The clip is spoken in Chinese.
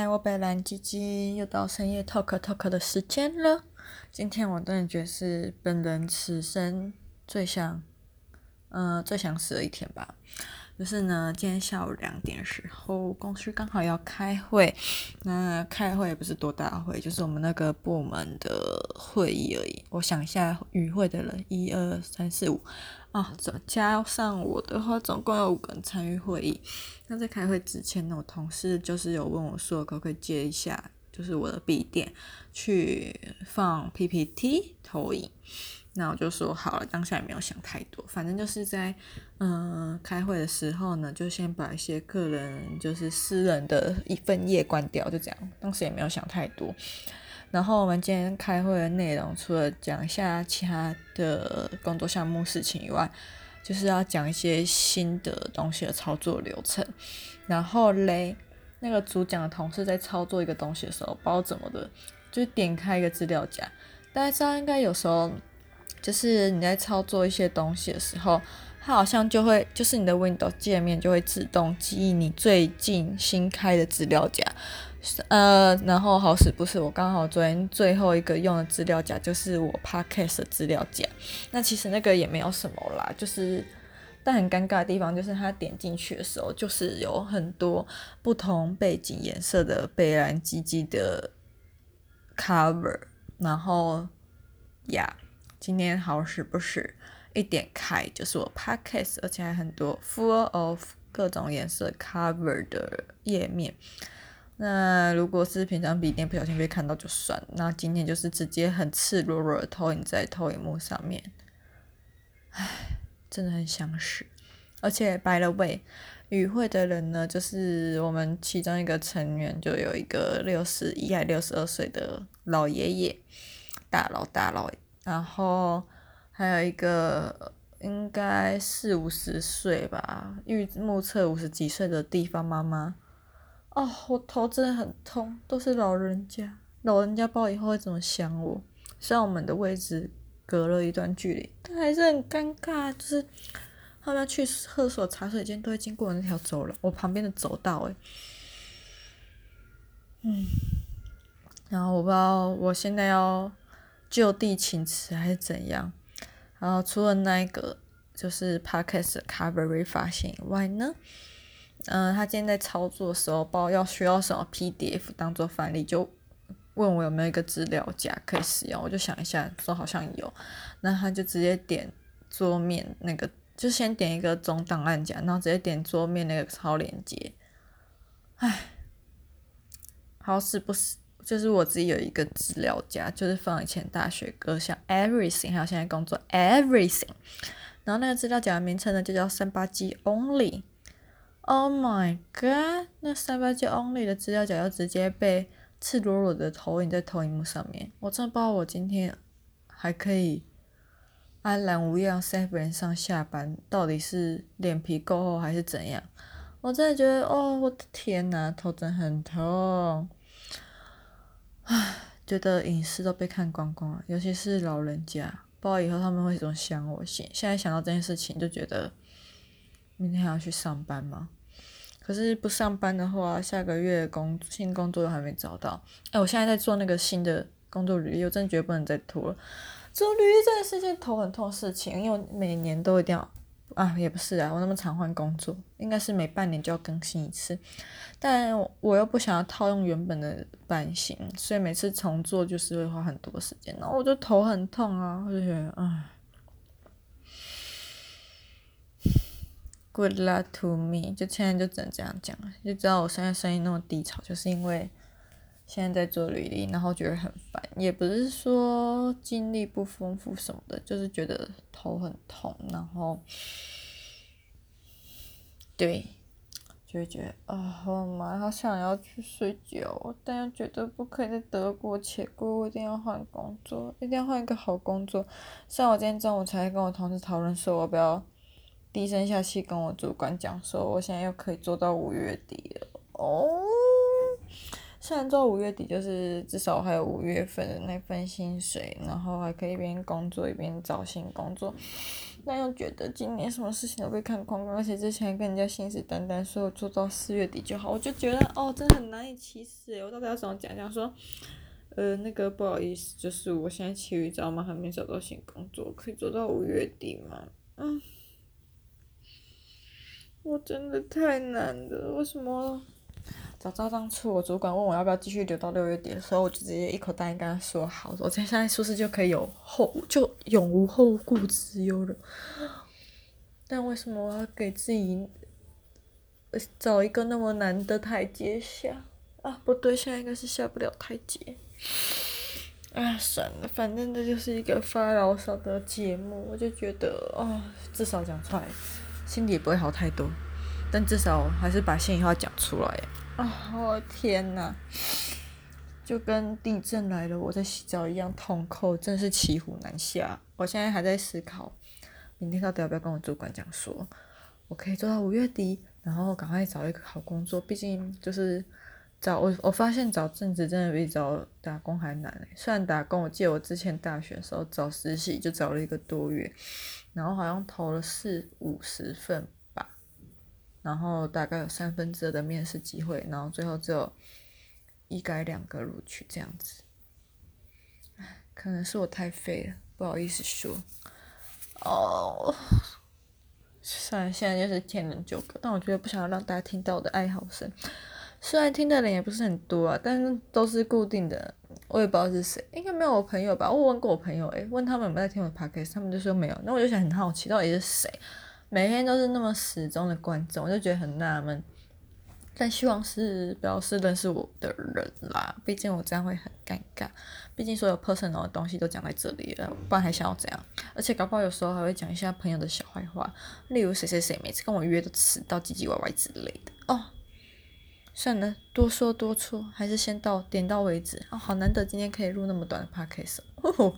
嗨，我北兰鸡鸡，又到深夜 talk talk 的时间了。今天我真的觉得是本人此生最想，呃，最想死的一天吧。就是呢，今天下午两点时候，公司刚好要开会。那开会也不是多大会，就是我们那个部门的会议而已。我想一下，与会的人一二三四五啊，加上我的话，总共有五个人参与会议。那在开会之前呢，我同事就是有问我说，可不可以借一下，就是我的笔电去放 PPT 投影。那我就说好了，当下也没有想太多，反正就是在嗯、开会的时候呢，就先把一些个人就是私人的一份页关掉，就这样，当时也没有想太多。然后我们今天开会的内容，除了讲一下其他的工作项目事情以外，就是要讲一些新的东西的操作流程。然后嘞，那个主讲的同事在操作一个东西的时候，不知道怎么的，就点开一个资料夹，大家知道应该有时候。就是你在操作一些东西的时候，它好像就会，就是你的 Windows 界面就会自动记忆你最近新开的资料夹，呃，然后好死不死，我刚好昨天最后一个用的资料夹就是我 Podcast 的资料夹。那其实那个也没有什么啦，就是但很尴尬的地方就是它点进去的时候，就是有很多不同背景颜色的北兰鸡鸡的 cover，然后呀。今天好死不死，一点开就是我 podcast，而且还很多 full of 各种颜色 cover 的页面。那如果是平常笔电不小心被看到就算，那今天就是直接很赤裸裸的投影在投影幕上面。唉，真的很想死。而且 by the way，与会的人呢，就是我们其中一个成员，就有一个六十一还六十二岁的老爷爷，大老大老。然后还有一个应该四五十岁吧，预目测五十几岁的地方妈妈。哦，我头真的很痛，都是老人家，老人家不知道以后会怎么想我。虽然我们的位置隔了一段距离，但还是很尴尬。就是他们要去厕所、茶水间都会经过那条走廊，我旁边的走道诶。嗯，然后我不知道我现在要。就地请辞还是怎样？然后除了那一个就是 Podcast Cover 发现以外呢，嗯、他今天在操作的时候，包要需要什么 PDF 当做范例，就问我有没有一个资料夹可以使用。我就想一下，说好像有，那他就直接点桌面那个，就先点一个总档案夹，然后直接点桌面那个超链接。唉，好死不死。就是我自己有一个资料夹，就是放以前大学歌，像 Everything，还有现在工作 Everything。然后那个资料夹的名称呢，就叫三八 G Only。Oh my god！那三八鸡 Only 的资料夹要直接被赤裸裸的投影在投影幕上面，我真的不知道我今天还可以安然无恙 Seven 上下班，到底是脸皮够厚还是怎样？我真的觉得，哦，我的天呐，头真很痛。唉，觉得隐私都被看光光了，尤其是老人家，不知道以后他们会怎么想我。现现在想到这件事情，就觉得明天还要去上班吗？可是不上班的话，下个月工新工作又还没找到。哎，我现在在做那个新的工作履历，我真的觉得不能再拖了。做履历真的是件头很痛的事情，因为我每年都一定要。啊，也不是啊，我那么常换工作，应该是每半年就要更新一次，但我又不想要套用原本的版型，所以每次重做就是会花很多时间，然后我就头很痛啊，我就觉得唉，Good luck to me，就现在就只能这样讲了，就知道我现在声音那么低潮，就是因为。现在在做履历，然后觉得很烦，也不是说经历不丰富什么的，就是觉得头很痛，然后对，就会觉得啊，我妈好想要去睡觉，但又觉得不可以再得过且过，我一定要换工作，一定要换一个好工作。像我今天中午才跟我同事讨论说，我不要低声下气跟我主管讲说，我现在又可以做到五月底了哦。虽然做五月底就是至少还有五月份的那份薪水，然后还可以一边工作一边找新工作，但又觉得今年什么事情都被看光，而且之前跟人家信誓旦旦说我做到四月底就好，我就觉得哦，真的很难以启齿，我到底要怎么讲讲说，呃，那个不好意思，就是我现在其余找嘛还没找到新工作，可以做到五月底吗？嗯，我真的太难了，为什么？早知道当初我主管问我要不要继续留到六月底的时候，我就直接一口答应跟他说好，我现在是不是就可以有后就永无后顾之忧了？但为什么我要给自己找一个那么难的台阶下？啊，不对，现在应该是下不了台阶。啊，算了，反正这就是一个发牢骚的节目，我就觉得哦，至少讲出来，心里也不会好太多。但至少还是把心里话讲出来。啊、我天呐，就跟地震来了我在洗澡一样痛苦，真是骑虎难下。我现在还在思考，明天到底要不要跟我主管讲说，我可以做到五月底，然后赶快找一个好工作。毕竟就是找我，我发现找正职真的比找打工还难。虽然打工，我记得我之前大学的时候找实习就找了一个多月，然后好像投了四五十份吧。然后大概有三分之二的面试机会，然后最后只有一改两个录取这样子。可能是我太废了，不好意思说。哦，算了，现在就是天人纠葛，但我觉得不想要让大家听到我的哀嚎声。虽然听的人也不是很多啊，但是都是固定的，我也不知道是谁，应该没有我朋友吧？我问过我朋友，诶，问他们有没有在听我的 podcast，他们就说没有。那我就想很好奇，到底是谁？每天都是那么始终的观众，我就觉得很纳闷。但希望是不要是认识我的人啦，毕竟我这样会很尴尬。毕竟所有 personal 的东西都讲在这里了，不然还想要怎样？而且搞不好有时候还会讲一下朋友的小坏话，例如谁谁谁每次跟我约都迟到、唧唧歪歪之类的。哦，算了，多说多错，还是先到点到为止。哦，好难得今天可以录那么短的 podcast 哦。